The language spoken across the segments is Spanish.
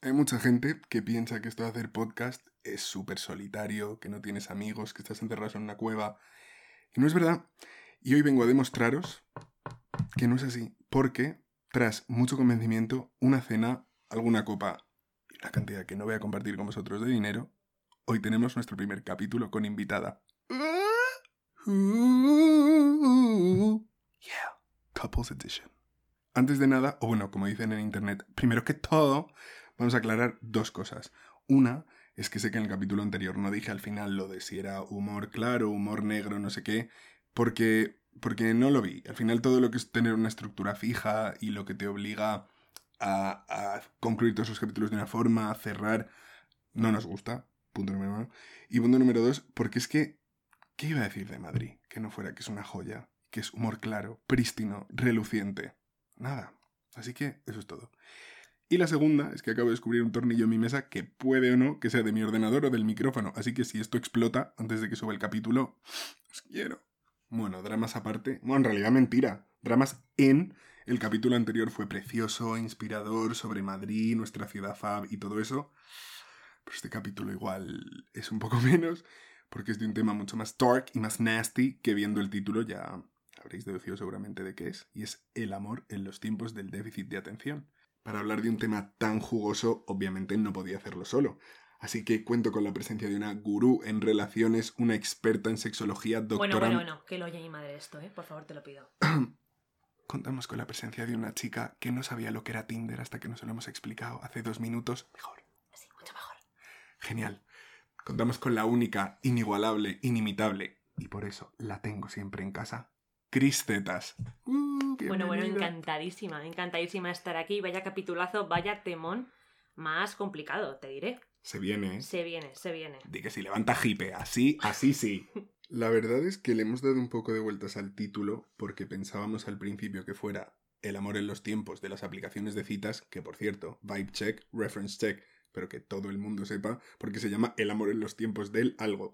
Hay mucha gente que piensa que esto de hacer podcast es súper solitario, que no tienes amigos, que estás encerrado en una cueva. Y no es verdad. Y hoy vengo a demostraros que no es así. Porque, tras mucho convencimiento, una cena, alguna copa y la cantidad que no voy a compartir con vosotros de dinero, hoy tenemos nuestro primer capítulo con invitada. Yeah, Couples Edition. Antes de nada, o bueno, como dicen en internet, primero que todo, vamos a aclarar dos cosas. Una es que sé que en el capítulo anterior no dije al final lo de si era humor claro, humor negro, no sé qué, porque, porque no lo vi. Al final todo lo que es tener una estructura fija y lo que te obliga a, a concluir todos esos capítulos de una forma, a cerrar, no nos gusta. Punto número uno. Y punto número dos, porque es que, ¿qué iba a decir de Madrid? Que no fuera que es una joya, que es humor claro, prístino, reluciente. Nada. Así que eso es todo. Y la segunda es que acabo de descubrir un tornillo en mi mesa que puede o no que sea de mi ordenador o del micrófono. Así que si esto explota antes de que suba el capítulo, os quiero. Bueno, dramas aparte. Bueno, en realidad mentira. Dramas en. El capítulo anterior fue precioso, inspirador, sobre Madrid, nuestra ciudad fab y todo eso. Pero este capítulo igual es un poco menos, porque es de un tema mucho más dark y más nasty, que viendo el título ya habréis deducido seguramente de qué es, y es el amor en los tiempos del déficit de atención. Para hablar de un tema tan jugoso, obviamente no podía hacerlo solo. Así que cuento con la presencia de una gurú en relaciones, una experta en sexología, doctora... Bueno, bueno, bueno, que lo oye mi madre esto, ¿eh? Por favor, te lo pido. Contamos con la presencia de una chica que no sabía lo que era Tinder hasta que nos lo hemos explicado hace dos minutos. Mejor. Sí, mucho mejor. Genial. Contamos con la única, inigualable, inimitable, y por eso la tengo siempre en casa, Cris Zetas. Uh, Bueno, bueno, encantadísima, encantadísima de estar aquí. Vaya capitulazo, vaya temón más complicado, te diré. Se viene, ¿eh? Se viene, se viene. Di que si levanta jipe, así, así sí. La verdad es que le hemos dado un poco de vueltas al título porque pensábamos al principio que fuera El amor en los tiempos de las aplicaciones de citas, que por cierto, vibe check, reference check, pero que todo el mundo sepa porque se llama El amor en los tiempos del algo.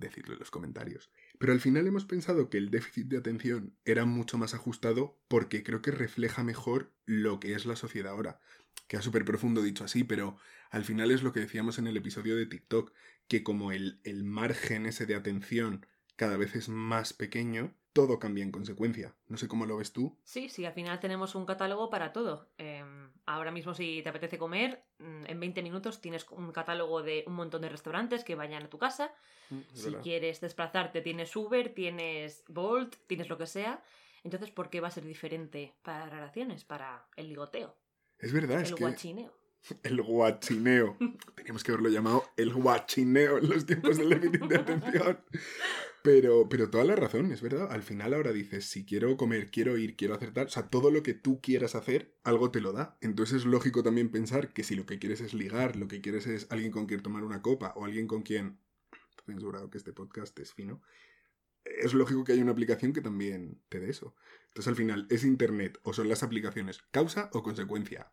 Decirlo en los comentarios. Pero al final hemos pensado que el déficit de atención era mucho más ajustado porque creo que refleja mejor lo que es la sociedad ahora. Queda súper profundo dicho así, pero al final es lo que decíamos en el episodio de TikTok, que como el, el margen ese de atención cada vez es más pequeño, todo cambia en consecuencia. No sé cómo lo ves tú. Sí, sí, al final tenemos un catálogo para todo. Eh, ahora mismo si te apetece comer, mm, en 20 minutos tienes un catálogo de un montón de restaurantes que vayan a tu casa. Si quieres desplazarte, tienes Uber, tienes Bolt, tienes lo que sea. Entonces, ¿por qué va a ser diferente para las relaciones, para el ligoteo, Es verdad, es el que guachineo? el guachineo. Teníamos que haberlo llamado el guachineo en los tiempos del déficit de atención. Pero, pero toda la razón, es verdad. Al final ahora dices, si quiero comer, quiero ir, quiero hacer tal, o sea, todo lo que tú quieras hacer, algo te lo da. Entonces es lógico también pensar que si lo que quieres es ligar, lo que quieres es alguien con quien tomar una copa o alguien con quien... Asegurado que este podcast es fino. Es lógico que haya una aplicación que también te dé eso. Entonces al final, ¿es internet o son las aplicaciones causa o consecuencia?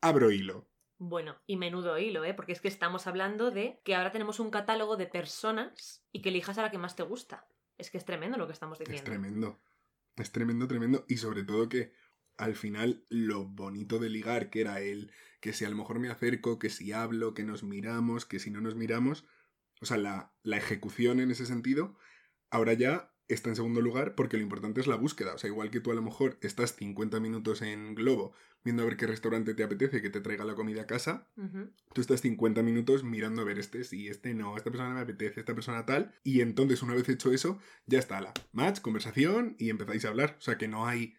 Abro hilo. Bueno, y menudo hilo, ¿eh? Porque es que estamos hablando de que ahora tenemos un catálogo de personas y que elijas a la que más te gusta. Es que es tremendo lo que estamos Es diciendo. tremendo. Es tremendo, tremendo. Y sobre todo que al final lo bonito de ligar, que era el que si a lo mejor me acerco, que si hablo, que nos miramos, que si no nos miramos. O sea, la, la ejecución en ese sentido, ahora ya está en segundo lugar porque lo importante es la búsqueda. O sea, igual que tú a lo mejor estás 50 minutos en Globo viendo a ver qué restaurante te apetece que te traiga la comida a casa. Tú estás 50 minutos mirando a ver este sí, este no, esta persona me apetece, esta persona tal. Y entonces, una vez hecho eso, ya está la match, conversación y empezáis a hablar. O sea que no hay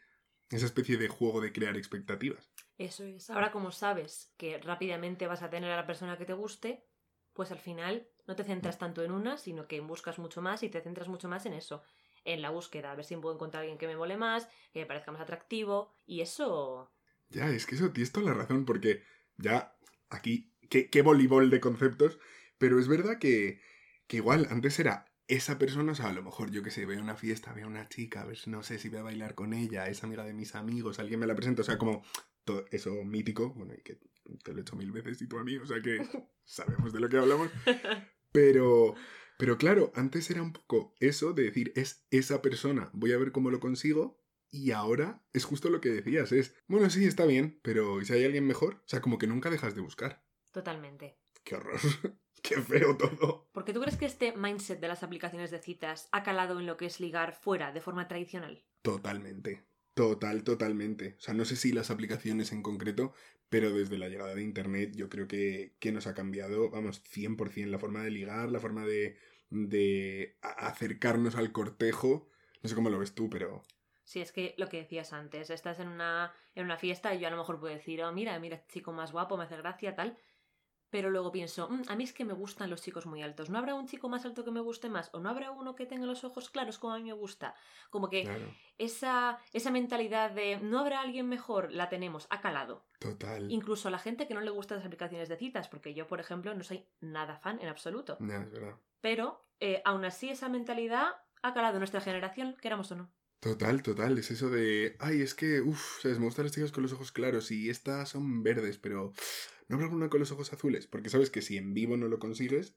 esa especie de juego de crear expectativas. Eso es. Ahora, como sabes que rápidamente vas a tener a la persona que te guste, pues al final no te centras tanto en una, sino que buscas mucho más y te centras mucho más en eso, en la búsqueda, a ver si puedo encontrar a alguien que me mole más, que me parezca más atractivo, y eso... Ya, es que eso tienes toda la razón, porque ya aquí, qué, qué voleibol de conceptos, pero es verdad que, que igual antes era esa persona, o sea, a lo mejor yo que sé, veo una fiesta, veo una chica, a ver, si- no sé si voy a bailar con ella, es amiga de mis amigos, alguien me la presenta, o sea, como todo eso mítico, bueno, y que te lo he hecho mil veces y tú a mí, o sea que sabemos de lo que hablamos, pero, pero claro, antes era un poco eso de decir, es esa persona, voy a ver cómo lo consigo, Y ahora es justo lo que decías, es, bueno, sí, está bien, pero ¿y si hay alguien mejor? O sea, como que nunca dejas de buscar. Totalmente. Qué horror. Qué feo todo. ¿Por qué tú crees que este mindset de las aplicaciones de citas ha calado en lo que es ligar fuera de forma tradicional? Totalmente. Total, totalmente. O sea, no sé si las aplicaciones en concreto, pero desde la llegada de Internet yo creo que, que nos ha cambiado, vamos, 100% la forma de ligar, la forma de, de acercarnos al cortejo. No sé cómo lo ves tú, pero... Sí, es que lo que decías antes, estás en una, en una fiesta y yo a lo mejor puedo decir, oh, mira, mira, chico más guapo, me hace gracia, tal, pero luego pienso, mm, a mí es que me gustan los chicos muy altos. ¿No habrá un chico más alto que me guste más? ¿O no habrá uno que tenga los ojos claros como a mí me gusta? Como que esa, esa mentalidad de no habrá alguien mejor, la tenemos, ha calado. Total. Incluso a la gente que no le gustan las aplicaciones de citas, porque yo, por ejemplo, no soy nada fan en absoluto. es verdad. Pero eh, aún así esa mentalidad ha calado en nuestra generación, queramos o no. Total, total. Es eso de, ay, es que, uff, ¿sabes? Me gustan las chicas con los ojos claros y estas son verdes, pero ¿no habrá alguna con los ojos azules? Porque sabes que si en vivo no lo consigues,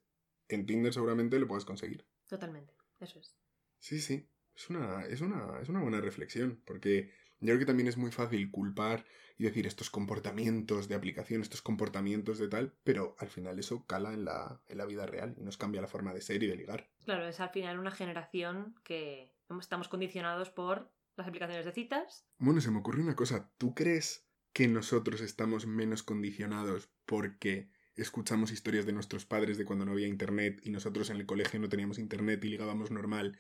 en Tinder seguramente lo puedes conseguir. Totalmente, eso es. Sí, sí. Es una, es una, es una buena reflexión, porque yo creo que también es muy fácil culpar y decir estos comportamientos de aplicación, estos comportamientos de tal, pero al final eso cala en la, en la vida real y nos cambia la forma de ser y de ligar. Claro, es al final una generación que estamos condicionados por las aplicaciones de citas. Bueno, se me ocurre una cosa. ¿Tú crees que nosotros estamos menos condicionados porque escuchamos historias de nuestros padres de cuando no había internet y nosotros en el colegio no teníamos internet y ligábamos normal,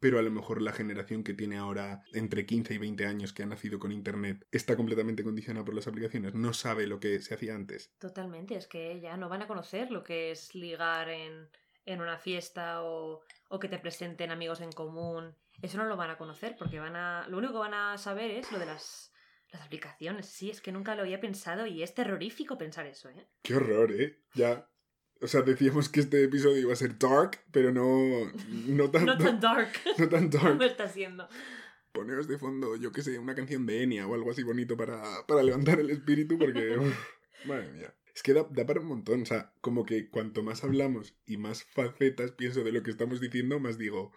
pero a lo mejor la generación que tiene ahora entre 15 y 20 años que ha nacido con internet está completamente condicionada por las aplicaciones, no sabe lo que se hacía antes. Totalmente, es que ya no van a conocer lo que es ligar en, en una fiesta o, o que te presenten amigos en común. Eso no lo van a conocer porque van a lo único que van a saber es lo de las las aplicaciones, sí, es que nunca lo había pensado y es terrorífico pensar eso, ¿eh? Qué horror, ¿eh? Ya. O sea, decíamos que este episodio iba a ser dark, pero no, no tan, no tan dark. No tan dark. No está siendo. Poneros de fondo, yo qué sé, una canción de Enya o algo así bonito para, para levantar el espíritu, porque. madre mía. Es que da, da, para un montón. O sea, como que cuanto más hablamos y más facetas pienso de lo que estamos diciendo, más digo.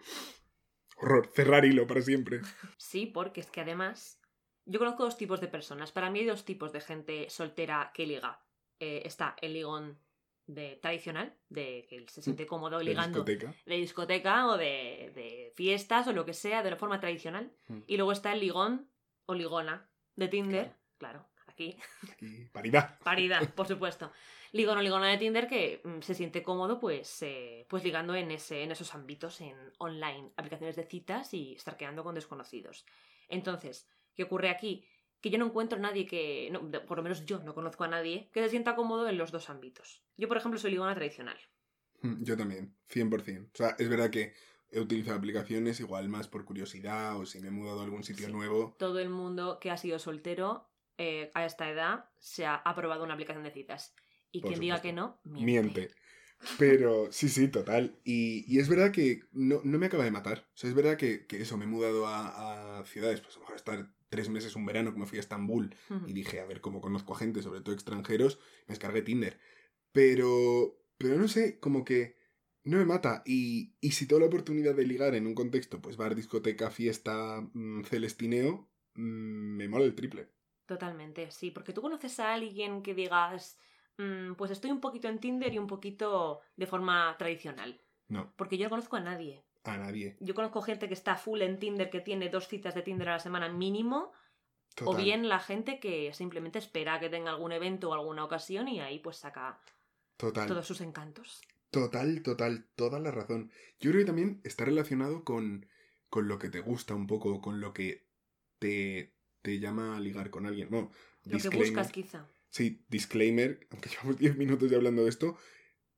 Horror, cerrar hilo para siempre. Sí, porque es que además yo conozco dos tipos de personas. Para mí hay dos tipos de gente soltera que liga. Eh, está el ligón de tradicional, de que se siente cómodo ligando de discoteca, de discoteca o de, de, fiestas o lo que sea, de la forma tradicional. Mm. Y luego está el ligón o ligona de Tinder, claro, aquí. aquí. Paridad. Paridad, por supuesto. Ligón o ligona de Tinder que mm, se siente cómodo pues, eh, pues ligando en, ese, en esos ámbitos, en online, aplicaciones de citas y estar quedando con desconocidos. Entonces, ¿Qué ocurre aquí? Que yo no encuentro a nadie que, por lo menos yo no conozco a nadie, que se sienta cómodo en los dos ámbitos. Yo, por ejemplo, soy ligona tradicional. Hmm, yo también, 100%. O sea, es verdad que he utilizado aplicaciones igual más por curiosidad o si me he mudado a algún sitio nuevo. Todo el mundo que ha sido soltero eh, a esta edad se ha aprobado una aplicación de citas. Y quien diga que no, miente. miente. Pero sí, sí, total. Y, es verdad que no, me acaba de matar. O sea, es verdad que, eso, me he mudado a, a ciudades, pues a lo mejor estar tres meses, un verano, que me fui a Estambul y dije, a ver cómo conozco a gente, sobre todo extranjeros, me descargué Tinder. Pero, pero no sé, como que no me mata. Y, y si tengo la oportunidad de ligar en un contexto, pues bar, discoteca, fiesta, mm, celestineo, mm, me mola el triple. Totalmente, sí, porque tú conoces a alguien que digas, mm, pues estoy un poquito en Tinder y un poquito de forma tradicional. No. Porque yo no conozco a nadie a nadie. Yo conozco gente que está full en Tinder, que tiene dos citas de Tinder a la semana mínimo. O bien la gente que simplemente espera que tenga algún evento o alguna ocasión y ahí pues saca todos sus encantos. Total, total, toda la razón. Yo creo que también está relacionado con, con lo que te gusta un poco, con lo que te, te llama a ligar con alguien. No, lo que buscas quizá. Sí, disclaimer, aunque llevamos 10 minutos ya hablando de esto,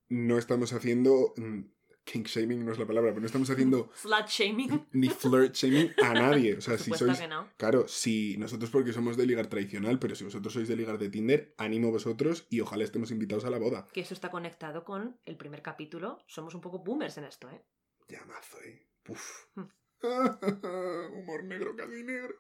no estamos haciendo mm, kink shaming no es la palabra, pero no estamos haciendo flat shaming ni flirt shaming a nadie. O sea, si sois claro, si nosotros porque somos de ligar tradicional, pero si vosotros sois de ligar de Tinder, ánimo vosotros y ojalá estemos invitados a la boda. Que eso está conectado con el primer capítulo. Somos un poco boomers en esto, ¿eh? Llamazo, eh. Uf. Humor negro, casi negro.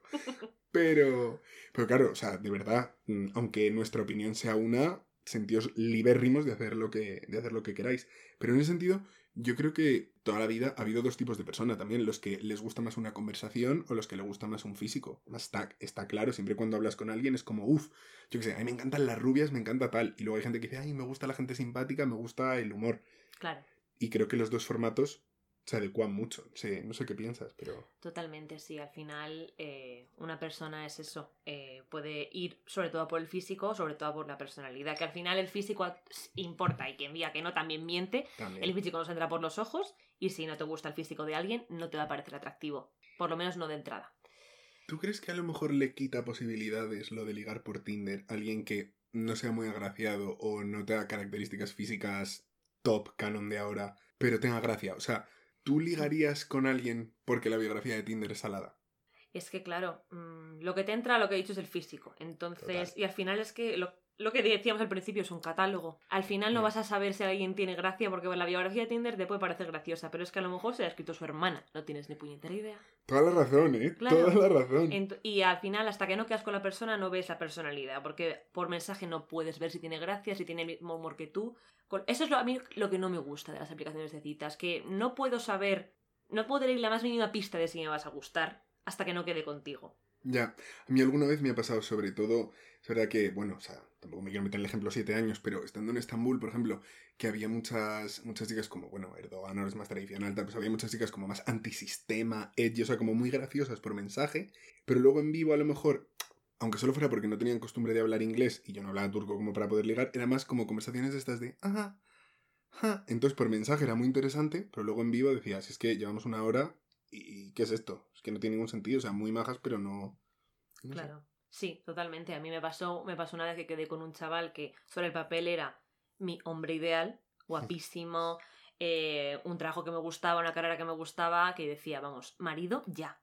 Pero, pero claro, o sea, de verdad, mm, aunque nuestra opinión sea una, sentíos libérrimos de hacer, lo que, de hacer lo que queráis. Pero en ese sentido, yo creo que toda la vida ha habido dos tipos de personas también, los que les gusta más una conversación o los que les gusta más un físico. Está, está claro, siempre cuando hablas con alguien es como, uff, yo qué sé, a mí me encantan las rubias, me encanta tal. Y luego hay gente que dice, ay, me gusta la gente simpática, me gusta el humor. Claro. Y creo que los dos formatos se adecuan mucho. Sí, no sé qué piensas, pero... Totalmente, sí. Al final, eh, una persona es eso. Eh, puede ir sobre todo por el físico, sobre todo por la personalidad. Que al final el físico importa y quien diga que no también miente. El físico nos entra por los ojos y si no te gusta el físico de alguien, no te va a parecer atractivo. Por lo menos no de entrada. ¿Tú crees que a lo mejor le quita posibilidades lo de ligar por Tinder a alguien que no sea muy agraciado o no tenga características físicas top canon de ahora, pero tenga gracia? O sea, ¿Tú ligarías con alguien porque la biografía de Tinder es salada? Es que, claro, mm, lo que te entra, lo que he dicho es el físico. Entonces, y al final es que lo, lo, que decíamos al principio es un catálogo. Al final no vas a saber si alguien tiene gracia porque la biografía de Tinder te puede parecer graciosa, pero es que a lo mejor se ha escrito su hermana. No tienes ni puñetera idea. Toda la razón, ¿eh? Toda la razón. y al final, hasta que no quedas con la persona, no ves la personalidad, porque por mensaje no puedes ver si tiene gracia, si tiene el mismo humor que tú. Eso es lo, a mí lo que no me gusta de las aplicaciones de citas, que no puedo saber, no puedo tener la más mínima pista de si me vas a gustar hasta que no quede contigo. Ya, a mí alguna vez me ha pasado sobre todo, es verdad que, bueno, o sea, tampoco me quiero meter en el ejemplo siete años, pero estando en Estambul, por ejemplo, que había muchas, muchas chicas como, bueno, Erdogan ahora es más tradicional, pues había muchas chicas como más antisistema, edgy, o sea, como muy graciosas por mensaje, pero luego en vivo a lo mejor aunque solo fuera porque no tenían costumbre de hablar inglés y yo no hablaba turco como para poder ligar, era más como conversaciones estas de, ajá, ajá. Entonces por mensaje era muy interesante, pero luego en vivo decías, es que llevamos una hora y ¿qué es esto? Es que no tiene ningún sentido, o sea, muy majas, pero no... claro, sí, totalmente. A mí me pasó, me pasó una vez que quedé con un chaval que sobre el papel era mi hombre ideal, guapísimo, eh, un trabajo que me gustaba, una carrera que me gustaba, que decía, vamos, marido ya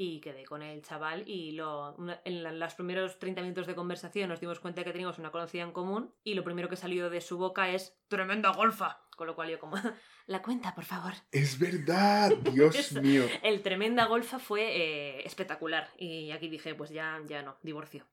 y quedé con el chaval y lo, en los primeros 30 minutos de conversación nos dimos cuenta que teníamos una conocida en común y lo primero que salió de su boca es tremenda golfa. Con lo cual yo como, la cuenta, por favor. Es verdad, Dios mío. El tremenda golfa fue eh, espectacular y aquí dije, pues ya, ya no, divorcio.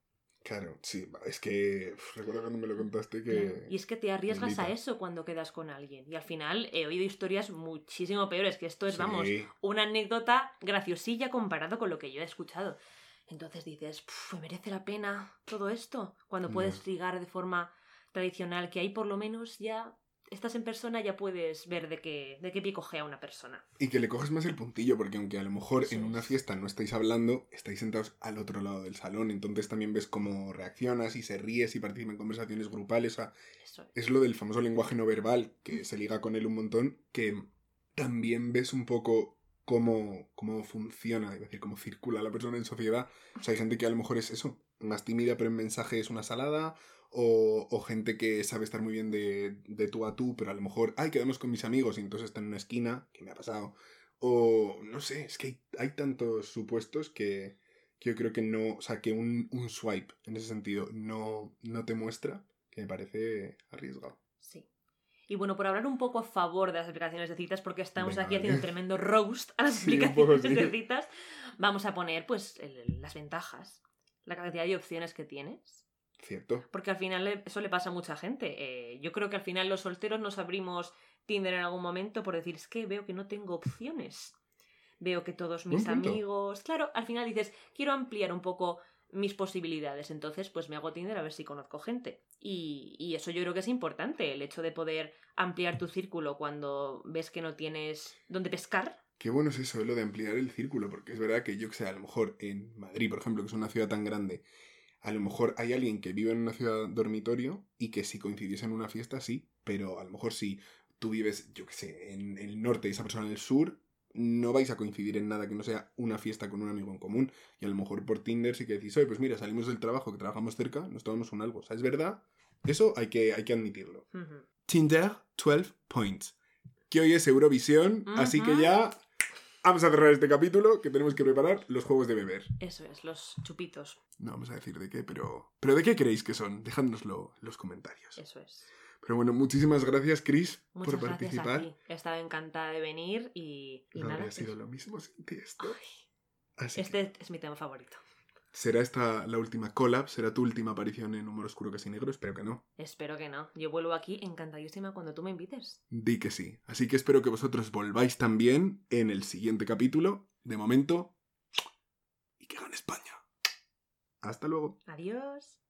Claro, sí, es que recuerdo cuando me lo contaste que... Y es que te arriesgas a eso cuando quedas con alguien. Y al final he oído historias muchísimo peores, que esto es, vamos, una anécdota graciosilla comparado con lo que yo he escuchado. Entonces dices, ¿merece la pena todo esto? Cuando puedes ligar de forma tradicional, que ahí por lo menos ya estás en persona ya puedes ver de qué, de qué pie a una persona. Y que le coges más el puntillo, porque aunque a lo mejor en una fiesta no estáis hablando, estáis sentados al otro lado del salón, entonces también ves cómo reaccionas y se ríes y participa en conversaciones grupales. es. lo del famoso lenguaje no verbal, que se liga con él un montón, que también ves un poco cómo, cómo funciona, es decir, cómo circula la persona en sociedad. O sea, hay gente que a lo mejor es eso, más tímida, pero en mensaje es una salada, o, gente que sabe estar muy bien de, de, tú a tú, pero a lo mejor, ay, quedamos con mis amigos y entonces está en una esquina, que me ha pasado. O no sé, es que hay, tantos supuestos que, que, yo creo que no, o sea, que un, un, swipe en ese sentido no, no te muestra, que me parece arriesgado. Sí. Y bueno, por hablar un poco a favor de las aplicaciones de citas, porque estamos aquí haciendo un tremendo roast a las aplicaciones de citas, vamos a poner pues las ventajas, la cantidad de opciones que tienes Cierto. Porque al final eso le pasa a mucha gente. Eh, yo creo que al final los solteros nos abrimos Tinder en algún momento por decir, es que veo que no tengo opciones. Veo que todos mis amigos... Claro, al final dices, quiero ampliar un poco mis posibilidades. Entonces, pues me hago Tinder a ver si conozco gente. Y, y, eso yo creo que es importante, el hecho de poder ampliar tu círculo cuando ves que no tienes dónde pescar. Qué bueno es eso, lo de ampliar el círculo, porque es verdad que yo que sé, a lo mejor en Madrid, por ejemplo, que es una ciudad tan grande, a lo mejor hay alguien que vive en una ciudad dormitorio y que si coincidiese en una fiesta, sí, pero a lo mejor si tú vives, yo qué sé, en el norte y esa persona en el sur, no vais a coincidir en nada que no sea una fiesta con un amigo en común. Y a lo mejor por Tinder sí que decís, oye, pues mira, salimos del trabajo, que trabajamos cerca, nos tomamos un algo. O sea, es verdad, eso hay que, hay que admitirlo. Tinder 12 points. Que hoy es Eurovisión, así que ya Vamos a cerrar este capítulo que tenemos que preparar los juegos de beber. Eso es, los chupitos. No vamos a decir de qué, pero. ¿Pero de qué creéis que son? Dejádnoslo en los comentarios. Eso es. Pero bueno, muchísimas gracias, Chris, por participar. A ti. He estado encantada de venir y, y no habría sido lo mismo sin ti esto. este es mi tema favorito. ¿Será esta la última collab? ¿Será tu última aparición en Humor Oscuro Casi Negro? Espero que no. Espero que no. Yo vuelvo aquí encantadísima cuando tú me invites. Di que sí. Así que espero que vosotros volváis también en el siguiente capítulo. De momento, y que gane España. Hasta luego. Adiós.